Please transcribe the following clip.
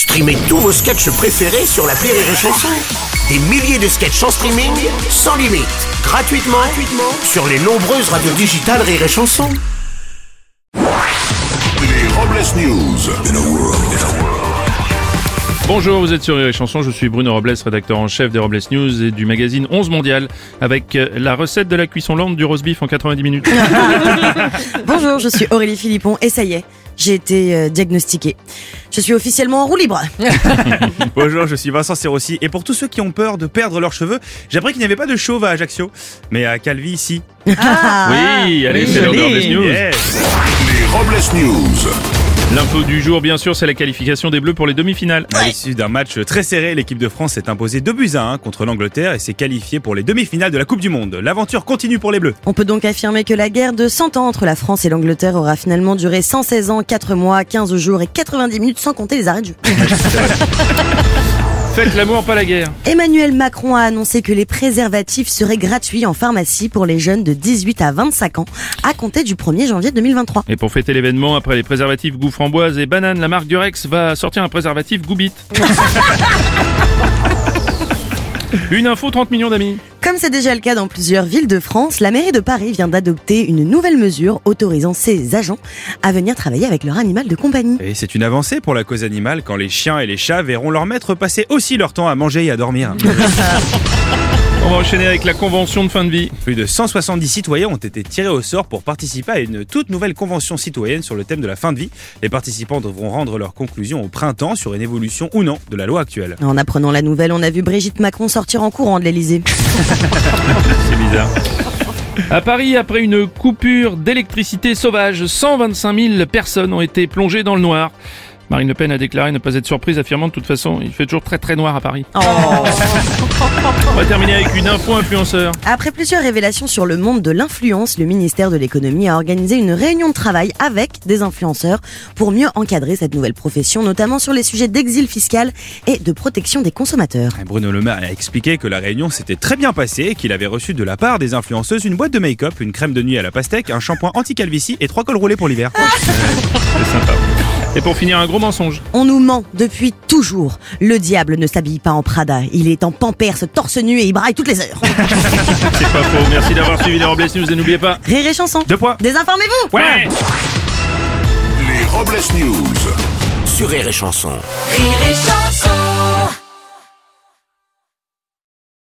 Streamez tous vos sketchs préférés sur la Rire et Chanson. Des milliers de sketchs en streaming, sans limite, gratuitement, gratuitement sur les nombreuses radios digitales Rire et Chanson. Les Robles News. Bonjour, vous êtes sur Rire et Chanson, je suis Bruno Robles, rédacteur en chef des Robles News et du magazine 11 Mondial, avec euh, la recette de la cuisson lente du roast beef en 90 minutes. Bonjour, je suis Aurélie Philippon et ça y est, j'ai été euh, diagnostiquée. Je suis officiellement en roue libre. Bonjour, je suis Vincent Serossi et pour tous ceux qui ont peur de perdre leurs cheveux, j'ai appris qu'il n'y avait pas de chauve à Ajaccio, mais à Calvi ici. oui, allez, c'est l'heure News. Yes. Les Robles News. L'info du jour, bien sûr, c'est la qualification des Bleus pour les demi-finales. À l'issue d'un match très serré, l'équipe de France s'est imposée 2 buts à 1 contre l'Angleterre et s'est qualifiée pour les demi-finales de la Coupe du Monde. L'aventure continue pour les Bleus. On peut donc affirmer que la guerre de 100 ans entre la France et l'Angleterre aura finalement duré 116 ans, 4 mois, 15 jours et 90 minutes sans compter les arrêts de jeu. Faites l'amour, pas la guerre. Emmanuel Macron a annoncé que les préservatifs seraient gratuits en pharmacie pour les jeunes de 18 à 25 ans à compter du 1er janvier 2023. Et pour fêter l'événement, après les préservatifs goût framboise et banane, la marque Durex va sortir un préservatif goût bite. Une info, 30 millions d'amis. Comme c'est déjà le cas dans plusieurs villes de France, la mairie de Paris vient d'adopter une nouvelle mesure autorisant ses agents à venir travailler avec leur animal de compagnie. Et c'est une avancée pour la cause animale quand les chiens et les chats verront leur maître passer aussi leur temps à manger et à dormir. On va enchaîner avec la convention de fin de vie. Plus de 170 citoyens ont été tirés au sort pour participer à une toute nouvelle convention citoyenne sur le thème de la fin de vie. Les participants devront rendre leurs conclusions au printemps sur une évolution ou non de la loi actuelle. En apprenant la nouvelle, on a vu Brigitte Macron sortir en courant de l'Elysée. C'est bizarre. À Paris, après une coupure d'électricité sauvage, 125 000 personnes ont été plongées dans le noir. Marine Le Pen a déclaré ne pas être surprise, affirmant de toute façon, il fait toujours très très noir à Paris. On va terminer avec une info influenceur. Après plusieurs révélations sur le monde de l'influence, le ministère de l'économie a organisé une réunion de travail avec des influenceurs pour mieux encadrer cette nouvelle profession, notamment sur les sujets d'exil fiscal et de protection des consommateurs. Bruno Le Maire a expliqué que la réunion s'était très bien passée et qu'il avait reçu de la part des influenceuses une boîte de make-up, une crème de nuit à la pastèque, un shampoing anti-calvitie et trois cols roulés pour l'hiver. C'est sympa. Et pour finir, un gros mensonge. On nous ment depuis toujours. Le diable ne s'habille pas en Prada. Il est en pampers, torse nu et il braille toutes les heures. C'est pas faux. Merci d'avoir suivi les Robles News et n'oubliez pas. Rire et chanson. Deux points. Désinformez-vous. Ouais Les Robles News. Sur Rire et Chanson. Rire et chanson